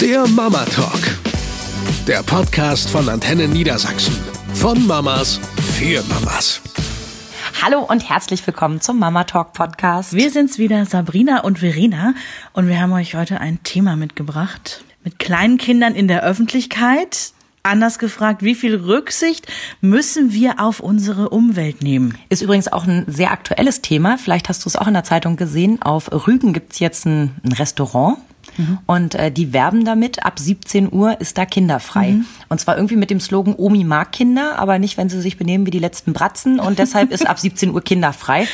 Der Mama Talk. Der Podcast von Antenne Niedersachsen. Von Mamas für Mamas. Hallo und herzlich willkommen zum Mama Talk Podcast. Wir sind's wieder, Sabrina und Verena, und wir haben euch heute ein Thema mitgebracht. Mit kleinen Kindern in der Öffentlichkeit. Anders gefragt, wie viel Rücksicht müssen wir auf unsere Umwelt nehmen? Ist übrigens auch ein sehr aktuelles Thema. Vielleicht hast du es auch in der Zeitung gesehen. Auf Rügen gibt's jetzt ein, ein Restaurant. Und äh, die werben damit, ab 17 Uhr ist da kinderfrei. Mhm. Und zwar irgendwie mit dem Slogan, Omi mag Kinder, aber nicht, wenn sie sich benehmen wie die letzten Bratzen. Und deshalb ist ab 17 Uhr kinderfrei.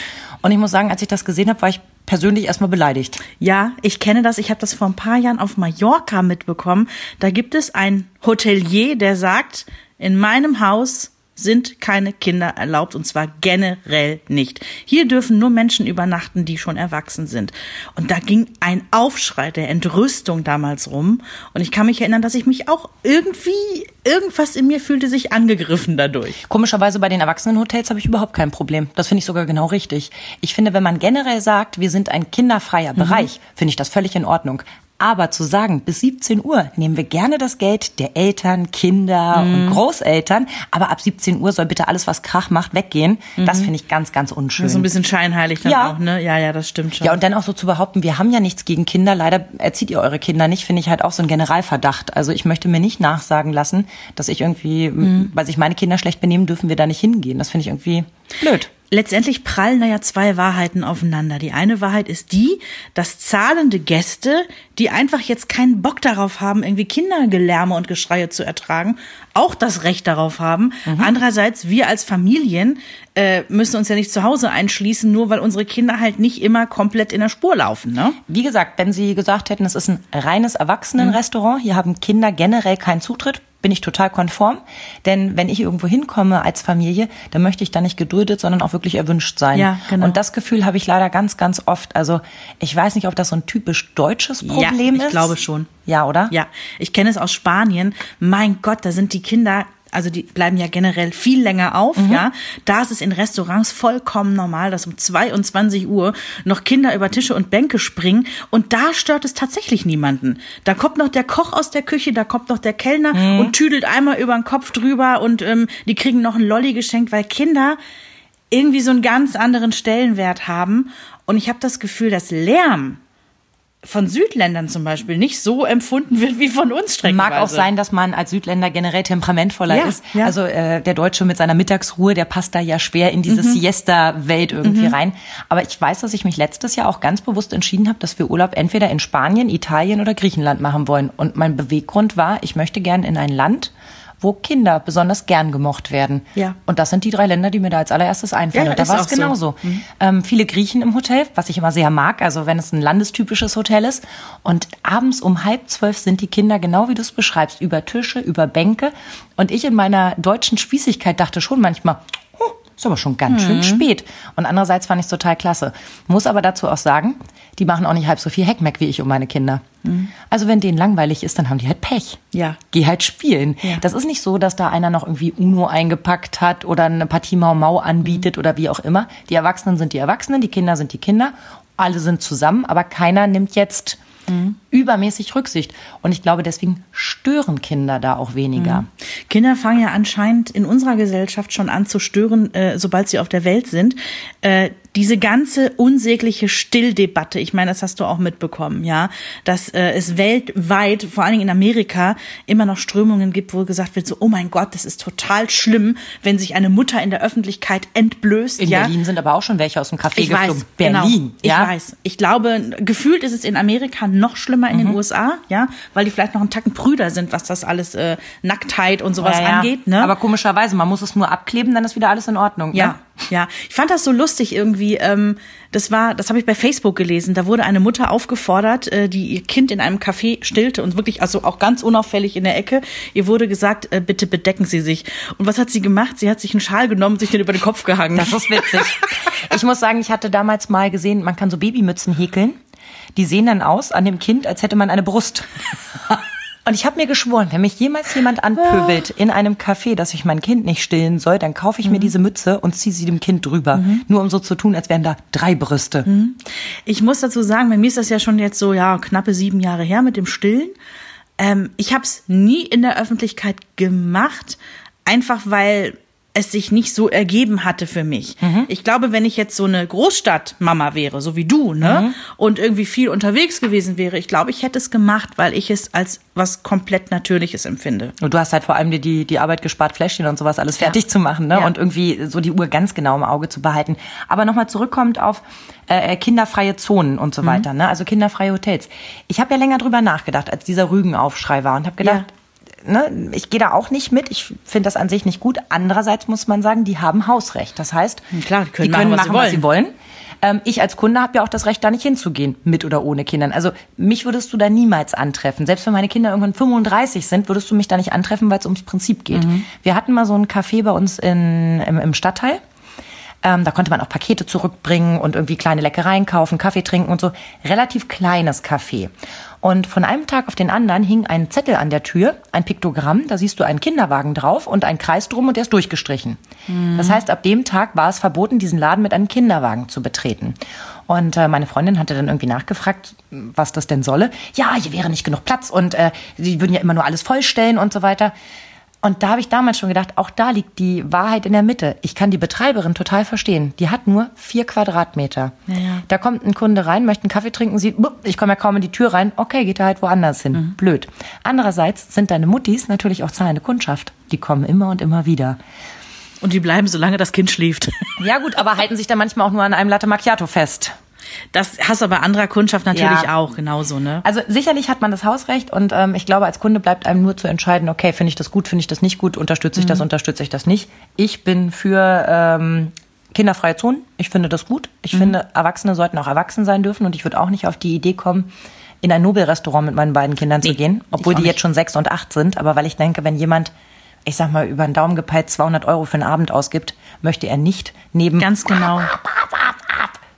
Und ich muss sagen, als ich das gesehen habe, war ich persönlich erstmal beleidigt. Ja, ich kenne das. Ich habe das vor ein paar Jahren auf Mallorca mitbekommen. Da gibt es ein Hotelier, der sagt, in meinem Haus sind keine Kinder erlaubt und zwar generell nicht. Hier dürfen nur Menschen übernachten, die schon erwachsen sind. Und da ging ein Aufschrei der Entrüstung damals rum. Und ich kann mich erinnern, dass ich mich auch irgendwie, irgendwas in mir fühlte sich angegriffen dadurch. Komischerweise bei den Erwachsenenhotels habe ich überhaupt kein Problem. Das finde ich sogar genau richtig. Ich finde, wenn man generell sagt, wir sind ein kinderfreier Bereich, finde ich das völlig in Ordnung. Aber zu sagen, bis 17 Uhr nehmen wir gerne das Geld der Eltern, Kinder und Großeltern, aber ab 17 Uhr soll bitte alles, was Krach macht, weggehen, das finde ich ganz, ganz unschön. So ein bisschen scheinheilig dann Ja. auch, ne? Ja, ja, das stimmt schon. Ja, und dann auch so zu behaupten, wir haben ja nichts gegen Kinder, leider erzieht ihr eure Kinder nicht, finde ich halt auch so ein Generalverdacht. Also ich möchte mir nicht nachsagen lassen, dass ich irgendwie, weil sich meine Kinder schlecht benehmen, dürfen wir da nicht hingehen. Das finde ich irgendwie blöd. Letztendlich prallen da ja zwei Wahrheiten aufeinander. Die eine Wahrheit ist die, dass zahlende Gäste, die einfach jetzt keinen Bock darauf haben, irgendwie Kindergelärme und Geschreie zu ertragen, auch das Recht darauf haben. Andererseits, wir als Familien äh, müssen uns ja nicht zu Hause einschließen, nur weil unsere Kinder halt nicht immer komplett in der Spur laufen. Ne? Wie gesagt, wenn Sie gesagt hätten, es ist ein reines Erwachsenenrestaurant, hier haben Kinder generell keinen Zutritt, bin ich total konform. Denn wenn ich irgendwo hinkomme als Familie, dann möchte ich da nicht geduldet, sondern auch wirklich erwünscht sein. Ja, genau. Und das Gefühl habe ich leider ganz, ganz oft. Also ich weiß nicht, ob das so ein typisch deutsches Problem ich ist. glaube schon. Ja, oder? Ja, ich kenne es aus Spanien. Mein Gott, da sind die Kinder, also die bleiben ja generell viel länger auf, ja. Da ist es in Restaurants vollkommen normal, dass um 22 Uhr noch Kinder über Tische und Bänke springen und da stört es tatsächlich niemanden. Da kommt noch der Koch aus der Küche, da kommt noch der Kellner und tüdelt einmal über den Kopf drüber und ähm, die kriegen noch einen Lolli geschenkt, weil Kinder irgendwie so einen ganz anderen Stellenwert haben. Und ich habe das Gefühl, dass Lärm von Südländern zum Beispiel nicht so empfunden wird wie von uns streckenweise. Mag auch sein, dass man als Südländer generell temperamentvoller Ja, ist. ja. Also äh, der Deutsche mit seiner Mittagsruhe, der passt da ja schwer in diese Mhm. Siesta-Welt irgendwie rein. Aber ich weiß, dass ich mich letztes Jahr auch ganz bewusst entschieden habe, dass wir Urlaub entweder in Spanien, Italien oder Griechenland machen wollen. Und mein Beweggrund war, ich möchte gern in ein Land, wo Kinder besonders gern gemocht werden. Ja. Und das sind die drei Länder, die mir da als allererstes einfallen. Ja, und da ist war es auch so. genauso. Ähm, viele Griechen im Hotel, was ich immer sehr mag, also wenn es ein landestypisches Hotel ist. Und abends um halb zwölf sind die Kinder, genau wie du es beschreibst, über Tische, über Bänke. Und ich in meiner deutschen Spießigkeit dachte schon manchmal, ist aber schon ganz Mhm. schön spät. Und andererseits fand ich es total klasse. Muss aber dazu auch sagen, die machen auch nicht halb so viel Heckmeck wie ich um meine Kinder. Also wenn denen langweilig ist, dann haben die halt Pech. Mhm. Ja. Geh halt spielen. Ja. Das ist nicht so, dass da einer noch irgendwie Uno eingepackt hat oder eine Partie Mau Mau anbietet oder wie auch immer. Die Erwachsenen sind die Erwachsenen, die Kinder sind die Kinder. Alle sind zusammen, aber keiner nimmt jetzt übermäßig Rücksicht. Und ich glaube, deswegen stören Kinder da auch weniger. Kinder fangen ja anscheinend in unserer Gesellschaft schon an zu stören, äh, sobald sie auf der Welt sind. Äh, diese ganze unsägliche Stilldebatte, ich meine, das hast du auch mitbekommen, ja, dass äh, es weltweit, vor allen Dingen in Amerika, immer noch Strömungen gibt, wo gesagt wird, so, oh mein Gott, das ist total schlimm, wenn sich eine Mutter in der Öffentlichkeit entblößt. In ja. Berlin sind aber auch schon welche aus dem Café Ich geflogen. weiß, Berlin, genau. ja. Ich weiß. Ich glaube, gefühlt ist es in Amerika noch schlimmer in Mhm. den USA, ja, weil die vielleicht noch einen Tacken prüder sind, was das alles äh, Nacktheit und sowas Ja, ja. angeht. Ne? Aber komischerweise, man muss es nur abkleben, dann ist wieder alles in Ordnung. ja, Ne? ja. Ich fand das so lustig irgendwie. Ähm, das war, das habe ich bei Facebook gelesen. Da wurde eine Mutter aufgefordert, äh, die ihr Kind in einem Café stillte und wirklich, also auch ganz unauffällig in der Ecke. Ihr wurde gesagt, äh, bitte bedecken Sie sich. Und was hat sie gemacht? Sie hat sich einen Schal genommen und sich den über den Kopf gehangen. Das ist witzig. Ich muss sagen, ich hatte damals mal gesehen, man kann so Babymützen häkeln. Die sehen dann aus an dem Kind, als hätte man eine Brust. Und ich habe mir geschworen, wenn mich jemals jemand anpöbelt in einem Café, dass ich mein Kind nicht stillen soll, dann kaufe ich mir diese Mütze und ziehe sie dem Kind drüber. Nur um so zu tun, als wären da drei Brüste. Ich muss dazu sagen, bei mir ist das ja schon jetzt so, ja, knappe sieben Jahre her mit dem Stillen. Ähm, ich habe es nie in der Öffentlichkeit gemacht, einfach weil es sich nicht so ergeben hatte für mich. Mhm. Ich glaube, wenn ich jetzt so eine Großstadtmama wäre, so wie du, ne, Mhm. und irgendwie viel unterwegs gewesen wäre, ich glaube, ich hätte es gemacht, weil ich es als was komplett Natürliches empfinde. Und du hast halt vor allem dir die, die Arbeit gespart, Fläschchen und sowas alles fertig zu machen ne? Ja. und irgendwie so die Uhr ganz genau im Auge zu behalten. Aber nochmal zurückkommt auf äh, kinderfreie Zonen und so Mhm. weiter, ne? also kinderfreie Hotels. Ich habe ja länger drüber nachgedacht, als dieser Rügenaufschrei war und habe gedacht, ne, ich gehe da auch nicht mit. Ich finde das an sich nicht gut. Andererseits muss man sagen, die haben Hausrecht. Das heißt, Klar, die können die können machen, was machen, sie was sie wollen. Ähm, ich als Kunde habe ja auch das Recht, da nicht hinzugehen, mit oder ohne Kindern. Also mich würdest du da niemals antreffen. Selbst wenn meine Kinder irgendwann 35 sind, würdest du mich da nicht antreffen, weil es ums Prinzip geht. Wir hatten mal so ein Café bei uns in, im, im Stadtteil. Ähm, da konnte man auch Pakete zurückbringen und irgendwie kleine Leckereien kaufen, Kaffee trinken und so. Relativ kleines Café. Und von einem Tag auf den anderen hing ein Zettel an der Tür, ein Piktogramm, da siehst du einen Kinderwagen drauf und einen Kreis drum und der ist durchgestrichen. Das heißt, ab dem Tag war es verboten, diesen Laden mit einem Kinderwagen zu betreten. Und äh, meine Freundin hatte dann irgendwie nachgefragt, was das denn solle. Ja, hier wäre nicht genug Platz und äh, sie würden ja immer nur alles vollstellen und so weiter. Und da habe ich damals schon gedacht, auch da liegt die Wahrheit in der Mitte. Ich kann die Betreiberin total verstehen. Die hat nur vier Quadratmeter. Ja, ja. Da kommt ein Kunde rein, möchte einen Kaffee trinken, sieht, "Bup, ich komme ja kaum in die Tür rein. Okay, geht er halt woanders hin. Mhm. Blöd. Andererseits sind deine Muttis natürlich auch zahlende Kundschaft. Die kommen immer und immer wieder. Und die bleiben, solange das Kind schläft. Ja gut, aber halten sich dann manchmal auch nur an einem Latte Macchiato fest. Das hast du bei anderer Kundschaft natürlich Ja. auch genauso, ne? Also sicherlich hat man das Hausrecht und ähm, ich glaube, als Kunde bleibt einem nur zu entscheiden, okay, finde ich das gut, finde ich das nicht gut, unterstütze ich das, unterstütze ich das nicht. Ich bin für ähm, kinderfreie Zonen. Ich finde das gut. Ich finde, Erwachsene sollten auch erwachsen sein dürfen und ich würde auch nicht auf die Idee kommen, in ein Nobelrestaurant mit meinen beiden Kindern zu Nee, gehen, obwohl die nicht. jetzt schon sechs und acht sind. Aber weil ich denke, wenn jemand, ich sag mal, über den Daumen gepeilt 200 Euro für einen Abend ausgibt, möchte er nicht neben Ganz genau.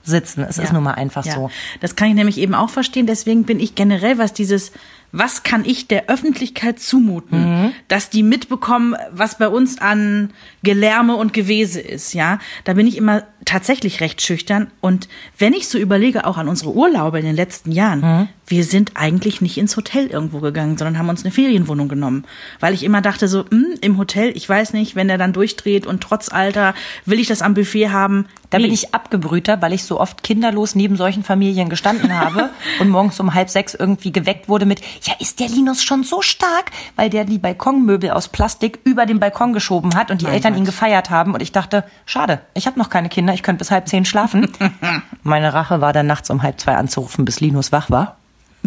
Sitzen. Es ist nun mal einfach Ja. so. Das kann ich nämlich eben auch verstehen. Deswegen bin ich generell, was dieses, was kann ich der Öffentlichkeit zumuten, Mhm. dass die mitbekommen, was bei uns an Gelärme und Gewese ist, ja. Da bin ich immer tatsächlich recht schüchtern. Und wenn ich so überlege, auch an unsere Urlaube in den letzten Jahren, Mhm. wir sind eigentlich nicht ins Hotel irgendwo gegangen, sondern haben uns eine Ferienwohnung genommen. Weil ich immer dachte so, hm, im Hotel, ich weiß nicht, wenn der dann durchdreht und trotz Alter will ich das am Buffet haben. Da bin Nee. ich abgebrühter, weil ich so oft kinderlos neben solchen Familien gestanden habe und morgens um halb sechs irgendwie geweckt wurde mit, ja, ist der Linus schon so stark, weil der die Balkonmöbel aus Plastik über den Balkon geschoben hat und die Mein Eltern Gott. ihn gefeiert haben und ich dachte, schade, ich habe noch keine Kinder, ich könnte bis halb zehn schlafen. Meine Rache war dann nachts um halb zwei anzurufen, bis Linus wach war.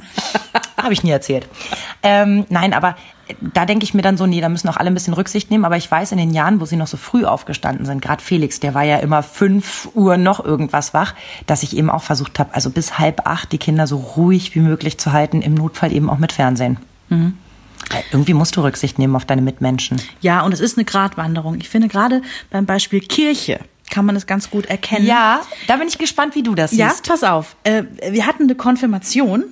Habe ich nie erzählt. Ähm, nein, aber da denke ich mir dann so, nee, da müssen auch alle ein bisschen Rücksicht nehmen. Aber ich weiß, in den Jahren, wo sie noch so früh aufgestanden sind, gerade Felix, der war ja immer fünf Uhr noch irgendwas wach, dass ich eben auch versucht habe, also bis halb acht die Kinder so ruhig wie möglich zu halten, im Notfall eben auch mit Fernsehen. Weil Irgendwie musst du Rücksicht nehmen auf deine Mitmenschen. Ja, und es ist eine Gratwanderung. Ich finde gerade beim Beispiel Kirche kann man es ganz gut erkennen. Ja, da bin ich gespannt, wie du das Ja, siehst. pass auf. Äh, wir hatten eine Konfirmation.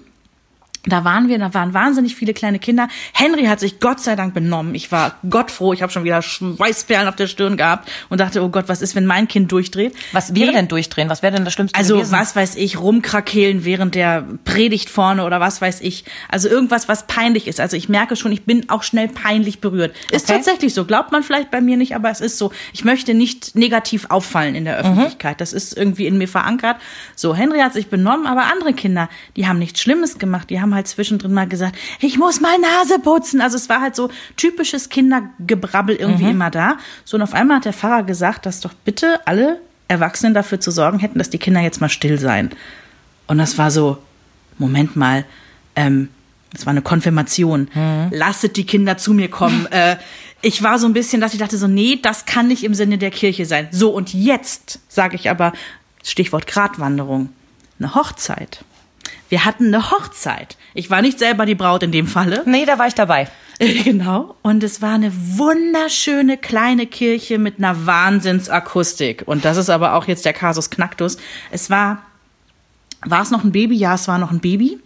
Da waren wir, da waren wahnsinnig viele kleine Kinder. Henry hat sich Gott sei Dank benommen. Ich war gottfroh. Ich habe schon wieder Schweißperlen auf der Stirn gehabt und dachte, oh Gott, was ist, wenn mein Kind durchdreht? Was wäre Nee, denn durchdrehen? Was wäre denn das Schlimmste Also gewesen? was weiß ich, rumkrakehlen während der Predigt vorne oder was weiß ich. Also irgendwas, was peinlich ist. Also ich merke schon, ich bin auch schnell peinlich berührt. Ist Okay. tatsächlich so. Glaubt man vielleicht bei mir nicht, aber es ist so. Ich möchte nicht negativ auffallen in der Öffentlichkeit. Das ist irgendwie in mir verankert. So, Henry hat sich benommen, aber andere Kinder, die haben nichts Schlimmes gemacht. Die haben halt zwischendrin mal gesagt, ich muss mal Nase putzen. Also es war halt so typisches Kindergebrabbel irgendwie immer da. So, und auf einmal hat der Pfarrer gesagt, dass doch bitte alle Erwachsenen dafür zu sorgen hätten, dass die Kinder jetzt mal still seien. Und das war so, Moment mal, ähm, das war eine Konfirmation. Lasset die Kinder zu mir kommen. äh, ich war so ein bisschen, dass ich dachte so, nee, das kann nicht im Sinne der Kirche sein. So, und jetzt sage ich aber, Stichwort Gratwanderung, eine Hochzeit. Wir hatten eine Hochzeit. Ich war nicht selber die Braut in dem Falle. nee, da war ich dabei. Genau. Und es war eine wunderschöne kleine Kirche mit einer Wahnsinnsakustik. Und das ist aber auch jetzt der Kasus Knacktus. Es war, war es noch ein Baby? Ja, es war noch ein Baby.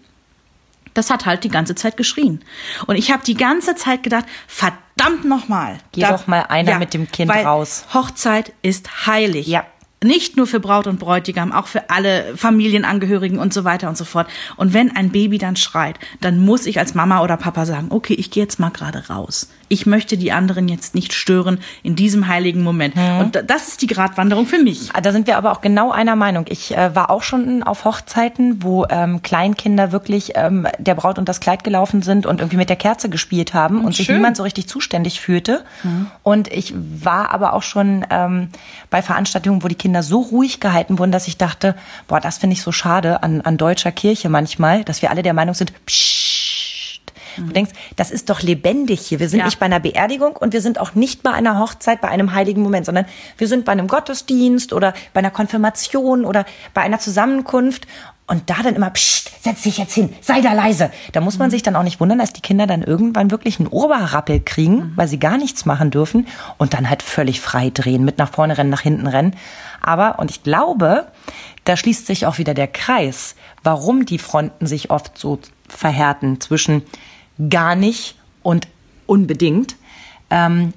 Das hat halt die ganze Zeit geschrien. Und ich habe die ganze Zeit gedacht, verdammt nochmal. Geh doch mal einer mit dem Kind raus. Hochzeit ist heilig. Ja. Nicht nur für Braut und Bräutigam, auch für alle Familienangehörigen und so weiter und so fort. Und wenn ein Baby dann schreit, dann muss ich als Mama oder Papa sagen, okay, ich gehe jetzt mal gerade raus. Ich möchte die anderen jetzt nicht stören in diesem heiligen Moment. Mhm. Und da- das ist die Gratwanderung für mich. Da sind wir aber auch genau einer Meinung. Ich äh, war auch schon auf Hochzeiten, wo ähm, Kleinkinder wirklich ähm, der Braut und das Kleid gelaufen sind und irgendwie mit der Kerze gespielt haben und sich schön. niemand so richtig zuständig fühlte. Und ich war aber auch schon ähm, bei Veranstaltungen, wo die Kinder so ruhig gehalten wurden, dass ich dachte, boah, das finde ich so schade an, an deutscher Kirche manchmal, dass wir alle der Meinung sind, pssst. Du denkst, das ist doch lebendig hier. Wir sind Ja. nicht bei einer Beerdigung und wir sind auch nicht bei einer Hochzeit, bei einem heiligen Moment, sondern wir sind bei einem Gottesdienst oder bei einer Konfirmation oder bei einer Zusammenkunft. Und da dann immer, psst, setz dich jetzt hin, sei da leise. Da muss man sich dann auch nicht wundern, dass die Kinder dann irgendwann wirklich einen Oberrappel kriegen, weil sie gar nichts machen dürfen und dann halt völlig frei drehen, mit nach vorne rennen, nach hinten rennen. Aber, und ich glaube, da schließt sich auch wieder der Kreis, warum die Fronten sich oft so verhärten zwischen gar nicht und unbedingt. Ähm,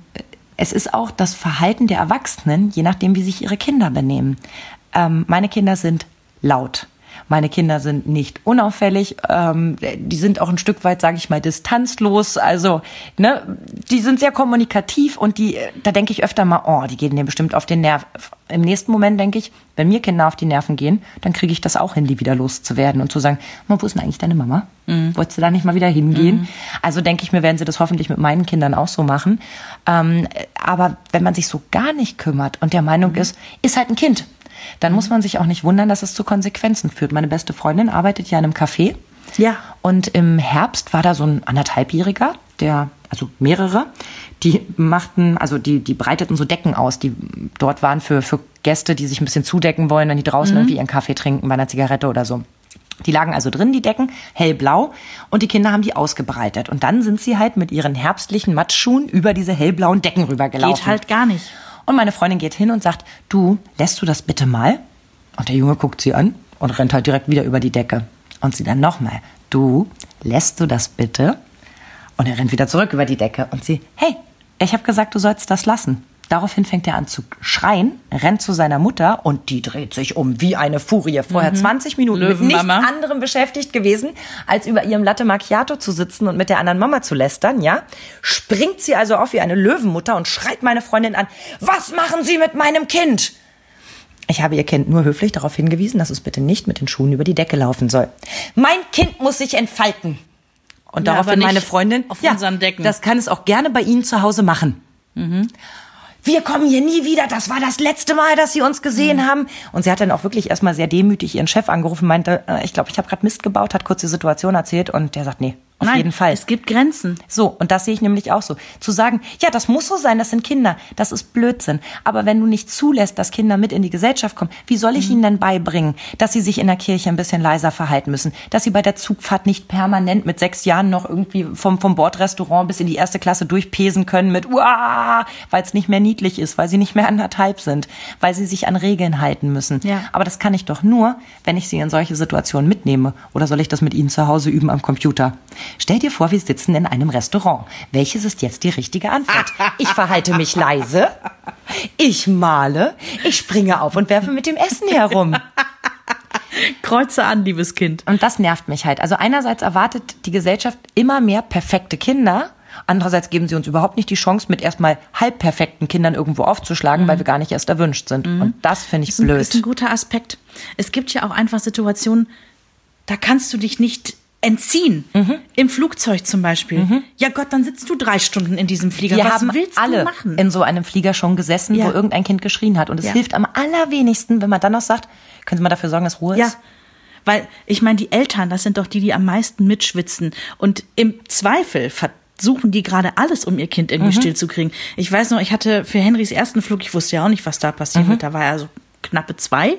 es ist auch das Verhalten der Erwachsenen, je nachdem, wie sich ihre Kinder benehmen. Ähm, meine Kinder sind laut. Meine Kinder sind nicht unauffällig. Ähm, die sind auch ein Stück weit, sage ich mal, distanzlos. Also, ne, die sind sehr kommunikativ und die, da denke ich öfter mal, oh, die gehen dir bestimmt auf den Nerv. Im nächsten Moment denke ich, wenn mir Kinder auf die Nerven gehen, dann kriege ich das auch hin, die wieder loszuwerden und zu sagen, wo ist denn eigentlich deine Mama? Wolltest du da nicht mal wieder hingehen? Also denke ich mir, werden sie das hoffentlich mit meinen Kindern auch so machen. Ähm, aber wenn man sich so gar nicht kümmert und der Meinung ist, ist halt ein Kind, dann muss man sich auch nicht wundern, dass es zu Konsequenzen führt. Meine beste Freundin arbeitet ja in einem Café. Ja. Und im Herbst war da so ein anderthalbjähriger, der, also mehrere, die machten, also die, die breiteten so Decken aus, die dort waren für, für Gäste, die sich ein bisschen zudecken wollen, wenn die draußen irgendwie ihren Kaffee trinken bei einer Zigarette oder so. Die lagen also drin, die Decken, hellblau, und die Kinder haben die ausgebreitet. Und dann sind sie halt mit ihren herbstlichen Matschschuhen über diese hellblauen Decken rübergelaufen. Geht halt gar nicht. Und meine Freundin geht hin und sagt, du, lässt du das bitte mal? Und der Junge guckt sie an und rennt halt direkt wieder über die Decke. Und sie dann nochmal, du, lässt du das bitte? Und er rennt wieder zurück über die Decke und sie, hey, ich habe gesagt, du sollst das lassen. Daraufhin fängt er an zu schreien, rennt zu seiner Mutter und die dreht sich um wie eine Furie. Vorher 20 Minuten mit nichts anderem beschäftigt gewesen, als über ihrem Latte Macchiato zu sitzen und mit der anderen Mama zu lästern, ja? Springt sie also auf wie eine Löwenmutter und schreit meine Freundin an, was machen Sie mit meinem Kind? Ich habe ihr Kind nur höflich darauf hingewiesen, dass es bitte nicht mit den Schuhen über die Decke laufen soll. Mein Kind muss sich entfalten. Und Ja, daraufhin meine Freundin, auf unseren Decken. das kann es auch gerne bei Ihnen zu Hause machen. Wir kommen hier nie wieder. Das war das letzte Mal, dass Sie uns gesehen Mhm. haben. Und sie hat dann auch wirklich erstmal sehr demütig ihren Chef angerufen, meinte, äh, ich glaube, ich habe gerade Mist gebaut, hat kurz die Situation erzählt und der sagt, nee, auf Nein, jeden Fall. Es gibt Grenzen. So, und das sehe ich nämlich auch so. Zu sagen, ja, das muss so sein, das sind Kinder, das ist Blödsinn. Aber wenn du nicht zulässt, dass Kinder mit in die Gesellschaft kommen, wie soll ich ihnen denn beibringen, dass sie sich in der Kirche ein bisschen leiser verhalten müssen, dass sie bei der Zugfahrt nicht permanent mit sechs Jahren noch irgendwie vom, vom Bordrestaurant bis in die erste Klasse durchpesen können mit, uah, weil es nicht mehr niedlich ist, weil sie nicht mehr anderthalb sind, weil sie sich an Regeln halten müssen. Ja. Aber das kann ich doch nur, wenn ich sie in solche Situationen mitnehme. Oder soll ich das mit ihnen zu Hause üben am Computer? Stell dir vor, wir sitzen in einem Restaurant. Welches ist jetzt die richtige Antwort? Ich verhalte mich leise, ich male, ich springe auf und werfe mit dem Essen herum. Kreuze an, liebes Kind. Und das nervt mich halt. Also einerseits erwartet die Gesellschaft immer mehr perfekte Kinder. Andererseits geben sie uns überhaupt nicht die Chance, mit erstmal halbperfekten Kindern irgendwo aufzuschlagen, weil wir gar nicht erst erwünscht sind. Und das finde ich Das blöd. ist ein guter Aspekt. Es gibt ja auch einfach Situationen, da kannst du dich nicht entziehen. Mhm. Im Flugzeug zum Beispiel. Ja Gott, dann sitzt du drei Stunden in diesem Flieger. Wir Was haben willst alle du machen? in so einem Flieger schon gesessen, Ja. wo irgendein Kind geschrien hat. Und es Ja. hilft am allerwenigsten, wenn man dann noch sagt, können Sie mal dafür sorgen, dass Ruhe Ja. ist? Weil, ich meine, die Eltern, das sind doch die, die am meisten mitschwitzen. Und im Zweifel versuchen die gerade alles, um ihr Kind irgendwie stillzukriegen. Ich weiß noch, ich hatte für Henrys ersten Flug, ich wusste ja auch nicht, was da passiert wird. Da war er so knappe zwei.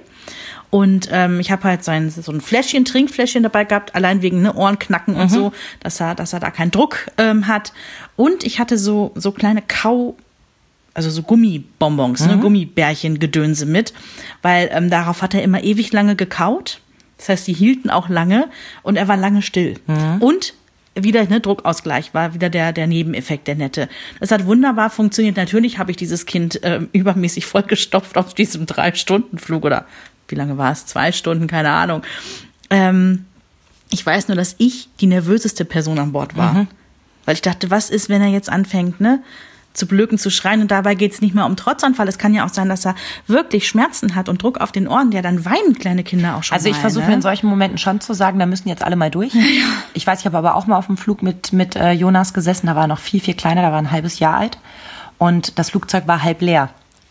Und ähm, ich habe halt so ein, so ein Fläschchen, Trinkfläschchen dabei gehabt, allein wegen ne, Ohrenknacken und so, dass er, dass er da keinen Druck ähm, hat. Und ich hatte so, so kleine Kau, also so Gummibonbons, ne, Gummibärchen-Gedönse mit, weil ähm, darauf hat er immer ewig lange gekaut. Das heißt, die hielten auch lange und er war lange still. Und wieder ne, Druckausgleich war wieder der der Nebeneffekt der nette. Das hat wunderbar funktioniert. Natürlich habe ich dieses Kind äh, übermäßig vollgestopft auf diesem drei Stunden Flug oder wie lange war es? Zwei Stunden, keine Ahnung. Ähm, ich weiß nur, dass ich die nervöseste Person an Bord war. Mhm. Weil ich dachte, was ist, wenn er jetzt anfängt, ne? zu blöken, zu schreien. Und dabei geht es nicht mehr um Trotzanfall. Es kann ja auch sein, dass er wirklich Schmerzen hat und Druck auf den Ohren. Ja, dann weinen kleine Kinder auch schon. Also ich versuche ne? mir in solchen Momenten schon zu sagen, da müssen jetzt alle mal durch. Ja. Ich weiß, ich habe aber auch mal auf dem Flug mit, mit äh, Jonas gesessen. Da war er noch viel, viel kleiner. Da war ein halbes Jahr alt. Und das Flugzeug war halb leer.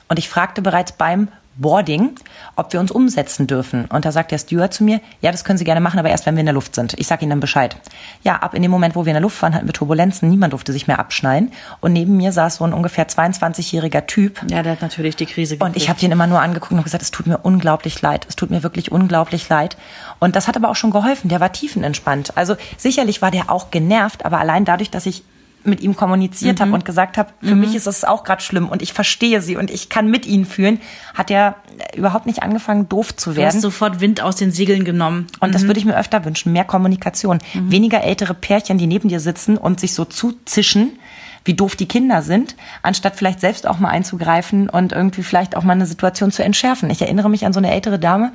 Und ich fragte bereits beim Boarding, ob wir uns umsetzen dürfen. Und da sagt der Steward zu mir, ja, das können Sie gerne machen, aber erst, wenn wir in der Luft sind. Ich sage Ihnen dann Bescheid. Ja, ab in dem Moment, wo wir in der Luft waren, hatten wir Turbulenzen. Niemand durfte sich mehr abschneiden. Und neben mir saß so ein ungefähr 22-jähriger Typ. Ja, der hat natürlich die Krise gekriegt. Und ich habe den immer nur angeguckt und gesagt, es tut mir unglaublich leid. Es tut mir wirklich unglaublich leid. Und das hat aber auch schon geholfen. Der war tiefenentspannt. Also sicherlich war der auch genervt, aber allein dadurch, dass ich mit ihm kommuniziert mhm. habe und gesagt habe, für mhm. mich ist es auch gerade schlimm und ich verstehe sie und ich kann mit ihnen fühlen, hat er überhaupt nicht angefangen, doof zu werden. Du hast sofort Wind aus den Segeln genommen. Und mhm. das würde ich mir öfter wünschen, mehr Kommunikation. Mhm. Weniger ältere Pärchen, die neben dir sitzen und sich so zuzischen, wie doof die Kinder sind, anstatt vielleicht selbst auch mal einzugreifen und irgendwie vielleicht auch mal eine Situation zu entschärfen. Ich erinnere mich an so eine ältere Dame,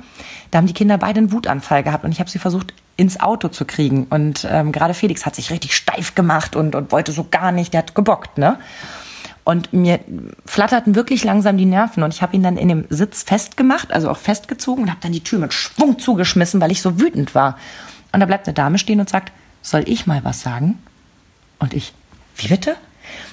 da haben die Kinder beide einen Wutanfall gehabt und ich habe sie versucht ins Auto zu kriegen. Und ähm, gerade Felix hat sich richtig steif gemacht und, und wollte so gar nicht, der hat gebockt, ne? Und mir flatterten wirklich langsam die Nerven und ich habe ihn dann in dem Sitz festgemacht, also auch festgezogen und habe dann die Tür mit Schwung zugeschmissen, weil ich so wütend war. Und da bleibt eine Dame stehen und sagt, soll ich mal was sagen? Und ich, wie bitte?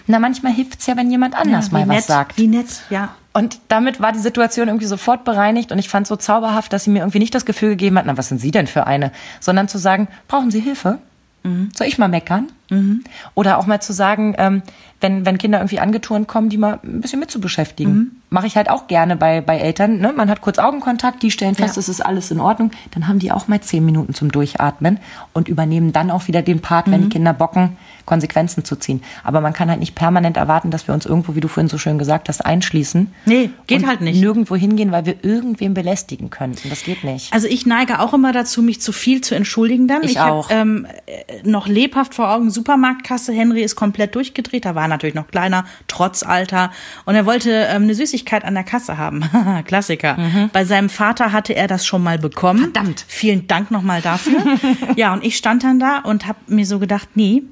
Na, manchmal hilft's ja, wenn jemand anders ja, mal nett, was sagt. Wie nett, ja. Und damit war die Situation irgendwie sofort bereinigt und ich fand so zauberhaft, dass sie mir irgendwie nicht das Gefühl gegeben hat, na, was sind Sie denn für eine? Sondern zu sagen, brauchen Sie Hilfe? Mhm. Soll ich mal meckern? Mhm. Oder auch mal zu sagen, ähm, wenn, wenn Kinder irgendwie angeturnt kommen, die mal ein bisschen mit zu beschäftigen. Mhm. Mache ich halt auch gerne bei, bei Eltern. Ne? Man hat kurz Augenkontakt, die stellen fest, ja. es ist alles in Ordnung. Dann haben die auch mal zehn Minuten zum Durchatmen und übernehmen dann auch wieder den Part, wenn die mhm. Kinder bocken, Konsequenzen zu ziehen. Aber man kann halt nicht permanent erwarten, dass wir uns irgendwo, wie du vorhin so schön gesagt hast, einschließen. Nee, geht halt nicht. Nirgendwo hingehen, weil wir irgendwen belästigen könnten. Das geht nicht. Also ich neige auch immer dazu, mich zu viel zu entschuldigen dann. Ich, ich auch. Hab, ähm, noch lebhaft vor Augen, Supermarktkasse, Henry ist komplett durchgedreht. Da war natürlich noch kleiner, trotz Alter. Und er wollte ähm, eine Süßigkeit an der Kasse haben. Klassiker. Mhm. Bei seinem Vater hatte er das schon mal bekommen. Verdammt. Vielen Dank nochmal dafür. ja, und ich stand dann da und habe mir so gedacht, nee,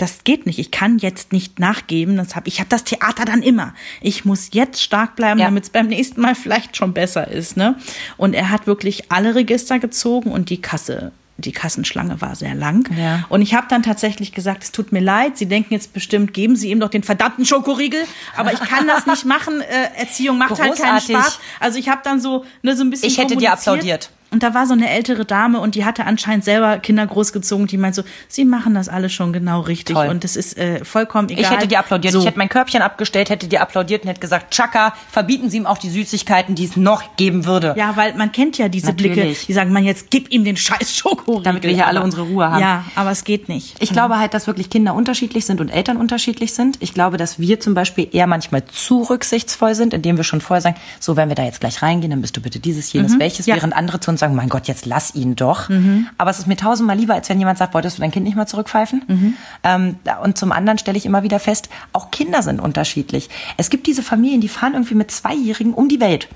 das geht nicht. Ich kann jetzt nicht nachgeben. Das hab, ich habe das Theater dann immer. Ich muss jetzt stark bleiben, ja. damit es beim nächsten Mal vielleicht schon besser ist. Ne? Und er hat wirklich alle Register gezogen und die Kasse die Kassenschlange war sehr lang. Ja. Und ich habe dann tatsächlich gesagt, es tut mir leid, Sie denken jetzt bestimmt, geben Sie ihm doch den verdammten Schokoriegel. Aber ich kann das nicht machen. Äh, Erziehung macht Großartig. halt keinen Spaß. Also ich habe dann so ne, so ein bisschen Ich hätte dir applaudiert. Und da war so eine ältere Dame und die hatte anscheinend selber Kinder großgezogen. Die meint so, sie machen das alles schon genau richtig Toll. und es ist äh, vollkommen egal. Ich hätte dir applaudiert. So. Ich hätte mein Körbchen abgestellt, hätte dir applaudiert und hätte gesagt, Chaka, verbieten Sie ihm auch die Süßigkeiten, die es noch geben würde. Ja, weil man kennt ja diese Natürlich. Blicke, die sagen, man jetzt gib ihm den scheiß Schokoriegel. Damit wir hier alle unsere Ruhe haben. Ja, aber es geht nicht. Ich glaube halt, dass wirklich Kinder unterschiedlich sind und Eltern unterschiedlich sind. Ich glaube, dass wir zum Beispiel eher manchmal zu rücksichtsvoll sind, indem wir schon vorher sagen, so, wenn wir da jetzt gleich reingehen, dann bist du bitte dieses, jenes, mhm. welches, ja. während andere zu uns sagen, mein Gott, jetzt lass ihn doch. Mhm. Aber es ist mir tausendmal lieber, als wenn jemand sagt, wolltest du dein Kind nicht mal zurückpfeifen? Mhm. Ähm, und zum anderen stelle ich immer wieder fest, auch Kinder sind unterschiedlich. Es gibt diese Familien, die fahren irgendwie mit Zweijährigen um die Welt.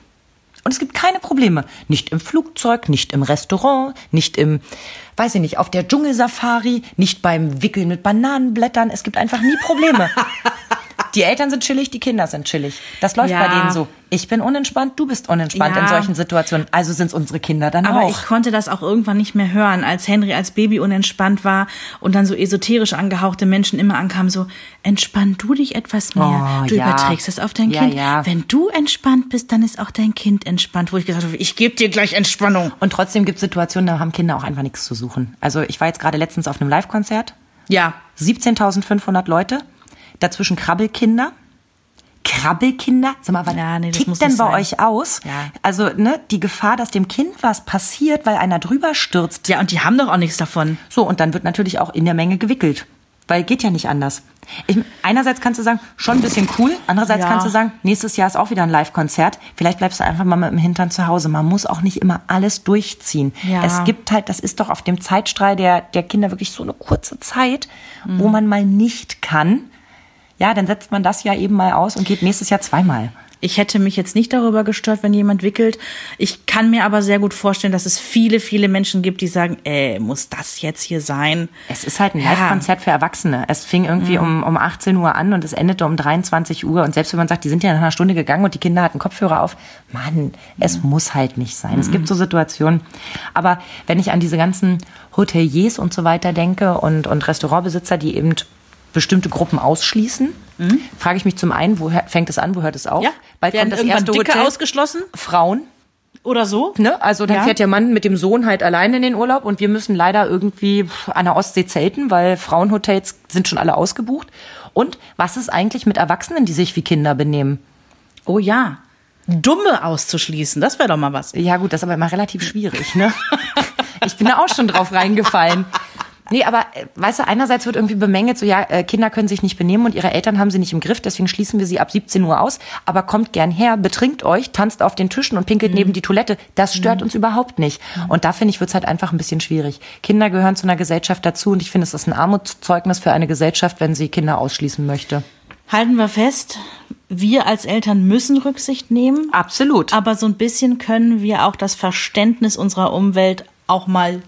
Und es gibt keine Probleme. Nicht im Flugzeug, nicht im Restaurant, nicht im, weiß ich nicht, auf der Dschungelsafari, nicht beim Wickeln mit Bananenblättern. Es gibt einfach nie Probleme. Die Eltern sind chillig, die Kinder sind chillig. Das läuft ja. bei denen so. Ich bin unentspannt, du bist unentspannt ja. in solchen Situationen. Also sind es unsere Kinder dann Aber auch. Aber ich konnte das auch irgendwann nicht mehr hören, als Henry als Baby unentspannt war und dann so esoterisch angehauchte Menschen immer ankamen, so, entspann du dich etwas mehr. Oh, du ja. überträgst es auf dein ja, Kind. Wenn du entspannt bist, dann ist auch dein Kind entspannt. Wo ich gesagt habe, ich gebe dir gleich Entspannung. Und trotzdem gibt es Situationen, da haben Kinder auch einfach nichts zu suchen. Also ich war jetzt gerade letztens auf einem Live-Konzert. Ja. 17.500 Leute. Dazwischen Krabbelkinder. Krabbelkinder? Sag mal, was ja, nee, tickt denn bei sein. euch aus? Ja. Also, ne, die Gefahr, dass dem Kind was passiert, weil einer drüber stürzt. Ja, und die haben doch auch nichts davon. So, und dann wird natürlich auch in der Menge gewickelt. Weil geht ja nicht anders. Ich, einerseits kannst du sagen, schon ein bisschen cool. Andererseits Ja. kannst du sagen, nächstes Jahr ist auch wieder ein Live-Konzert. Vielleicht bleibst du einfach mal mit dem Hintern zu Hause. Man muss auch nicht immer alles durchziehen. Ja. Es gibt halt, das ist doch auf dem Zeitstrahl der, der Kinder wirklich so eine kurze Zeit, Mhm. wo man mal nicht kann. Ja, dann setzt man das ja eben mal aus und geht nächstes Jahr zweimal. Ich hätte mich jetzt nicht darüber gestört, wenn jemand wickelt. Ich kann mir aber sehr gut vorstellen, dass es viele, viele Menschen gibt, die sagen, ey, muss das jetzt hier sein? Es ist halt ein Ja. Mhm. Live-Konzert für Erwachsene. Es fing irgendwie um, um 18 Uhr an und es endete um 23 Uhr. Und selbst wenn man sagt, die sind ja nach einer Stunde gegangen und die Kinder hatten Kopfhörer auf, Mann, es Mhm. muss halt nicht sein. Es gibt so Situationen. Aber wenn ich an diese ganzen Hoteliers und so weiter denke und, und Restaurantbesitzer, die eben bestimmte Gruppen ausschließen, frage ich mich zum einen, wo fängt es an, wo hört es auf? Mhm. Ja, Bald werden kommt das erste Dicke Hotel. ausgeschlossen Frauen. oder so? Ne? Also dann Ja. fährt der Mann mit dem Sohn halt alleine in den Urlaub und wir müssen leider irgendwie an der Ostsee zelten, weil Frauenhotels sind schon alle ausgebucht. Und was ist eigentlich mit Erwachsenen, die sich wie Kinder benehmen? Oh ja. Dumme auszuschließen, das wäre doch mal was. Ja gut, das ist aber immer relativ schwierig, ne? Ich bin da auch schon drauf reingefallen. Nee, aber äh, weißt du, einerseits wird irgendwie bemängelt, so ja, äh, Kinder können sich nicht benehmen und ihre Eltern haben sie nicht im Griff, deswegen schließen wir sie ab 17 Uhr aus. Aber kommt gern her, betrinkt euch, tanzt auf den Tischen und pinkelt neben die Toilette. Das stört uns überhaupt nicht. Und da finde ich, wird es halt einfach ein bisschen schwierig. Kinder gehören zu einer Gesellschaft dazu und ich finde, es ist ein Armutszeugnis für eine Gesellschaft, wenn sie Kinder ausschließen möchte. Halten wir fest, wir als Eltern müssen Rücksicht nehmen, Absolut. aber so ein bisschen können wir auch das Verständnis unserer Umwelt auch mal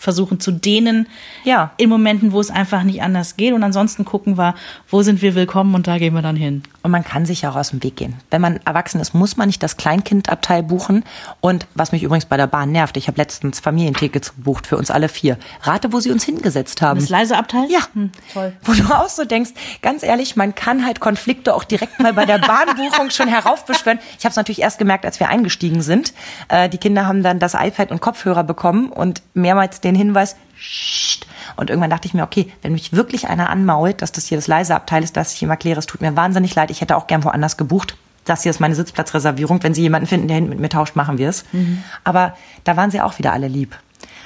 versuchen zu dehnen. Ja. In Momenten, wo es einfach nicht anders geht. Und ansonsten gucken wir, wo sind wir willkommen und da gehen wir dann hin. Und man kann sich ja auch aus dem Weg gehen. Wenn man erwachsen ist, muss man nicht das Kleinkindabteil buchen. Und was mich übrigens bei der Bahn nervt, ich habe letztens Familientickets gebucht für uns alle vier. Rate, wo sie uns hingesetzt haben. Das leise Abteil? Ja, Hm, toll. wo du auch so denkst, ganz ehrlich, man kann halt Konflikte auch direkt mal bei der Bahnbuchung schon heraufbeschwören. Ich habe es natürlich erst gemerkt, als wir eingestiegen sind. Äh, die Kinder haben dann das iPad und Kopfhörer bekommen und mehrmals den Hinweis, Psst. Und irgendwann dachte ich mir, okay, wenn mich wirklich einer anmault, dass das hier das leise Abteil ist, dass ich ihm erkläre, es tut mir wahnsinnig leid, ich hätte auch gern woanders gebucht. Das hier ist meine Sitzplatzreservierung. Wenn Sie jemanden finden, der hinten mit mir tauscht, machen wir es. Aber da waren sie auch wieder alle lieb.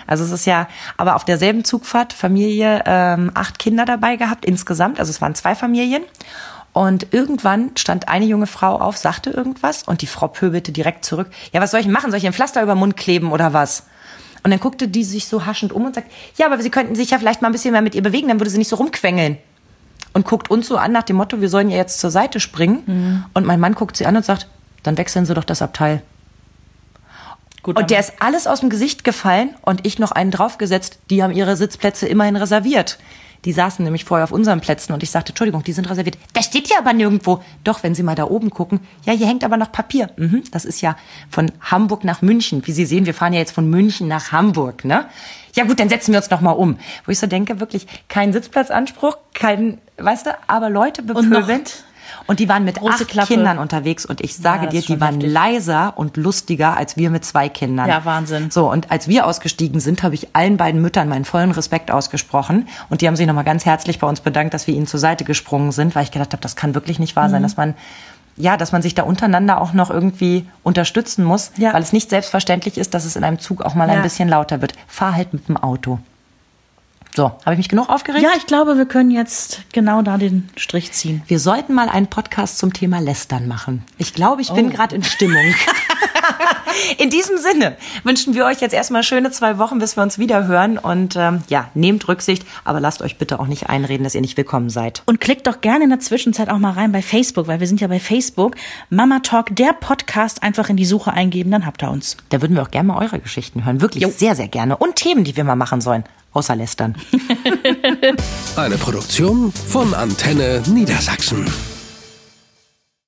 Also es ist ja, aber auf derselben Zugfahrt Familie ähm, acht Kinder dabei gehabt insgesamt. Also es waren zwei Familien. Und irgendwann stand eine junge Frau auf, sagte irgendwas und die Frau pöbelte direkt zurück. Ja, was soll ich machen? Soll ich ein Pflaster über den Mund kleben oder was? Und dann guckte die sich so haschend um und sagt, ja, aber Sie könnten sich ja vielleicht mal ein bisschen mehr mit ihr bewegen, dann würde sie nicht so rumquengeln. Und guckt uns so an nach dem Motto, wir sollen ja jetzt zur Seite springen. Und mein Mann guckt sie an und sagt, dann wechseln Sie doch das Abteil. Gut, Und der ist alles aus dem Gesicht gefallen und ich noch einen draufgesetzt, die haben ihre Sitzplätze immerhin reserviert. Die saßen nämlich vorher auf unseren Plätzen und ich sagte, Entschuldigung, die sind reserviert. Das steht ja aber nirgendwo. Doch, wenn Sie mal da oben gucken. Ja, hier hängt aber noch Papier. Mhm, das ist ja von Hamburg nach München. Wie Sie sehen, wir fahren ja jetzt von München nach Hamburg, ne? Ja gut, dann setzen wir uns noch mal um. Wo ich so denke, wirklich kein Sitzplatzanspruch, kein, weißt du, aber Leute bepöbeln. Und die waren mit große acht Klappe. Kindern unterwegs und ich sage das dir, die waren heftig. leiser und lustiger als wir mit zwei Kindern. Ja, Wahnsinn. So, und als wir ausgestiegen sind, habe ich allen beiden Müttern meinen vollen Respekt ausgesprochen. Und die haben sich nochmal ganz herzlich bei uns bedankt, dass wir ihnen zur Seite gesprungen sind, weil ich gedacht habe, das kann wirklich nicht wahr sein, Mhm. dass man ja, dass man sich da untereinander auch noch irgendwie unterstützen muss, Ja. weil es nicht selbstverständlich ist, dass es in einem Zug auch mal ein Ja. bisschen lauter wird. Fahr halt mit dem Auto. So, habe ich mich genug aufgeregt? Ja, ich glaube, wir können jetzt genau da den Strich ziehen. Wir sollten mal einen Podcast zum Thema Lästern machen. Ich glaube, ich bin Oh. gerade in Stimmung. in diesem Sinne wünschen wir euch jetzt erstmal schöne zwei Wochen, bis wir uns wieder hören. Und ähm, ja, nehmt Rücksicht, aber lasst euch bitte auch nicht einreden, dass ihr nicht willkommen seid. Und klickt doch gerne in der Zwischenzeit auch mal rein bei Facebook, weil wir sind ja bei Facebook. Mama Talk, der Podcast, einfach in die Suche eingeben, dann habt ihr uns. Da würden wir auch gerne mal eure Geschichten hören. Wirklich sehr, sehr gerne. Und Themen, die wir mal machen sollen. Außer lästern. Eine Produktion von Antenne Niedersachsen.